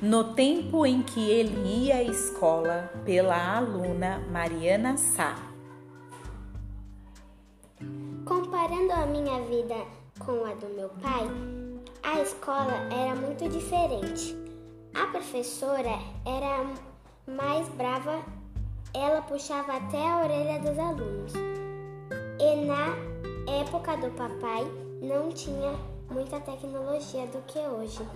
no tempo em que ele ia à escola pela aluna Mariana Sá. Comparando a minha vida com a do meu pai, a escola era muito diferente. A professora era mais brava, ela puxava até a orelha dos alunos. E na época do papai não tinha muita tecnologia do que hoje.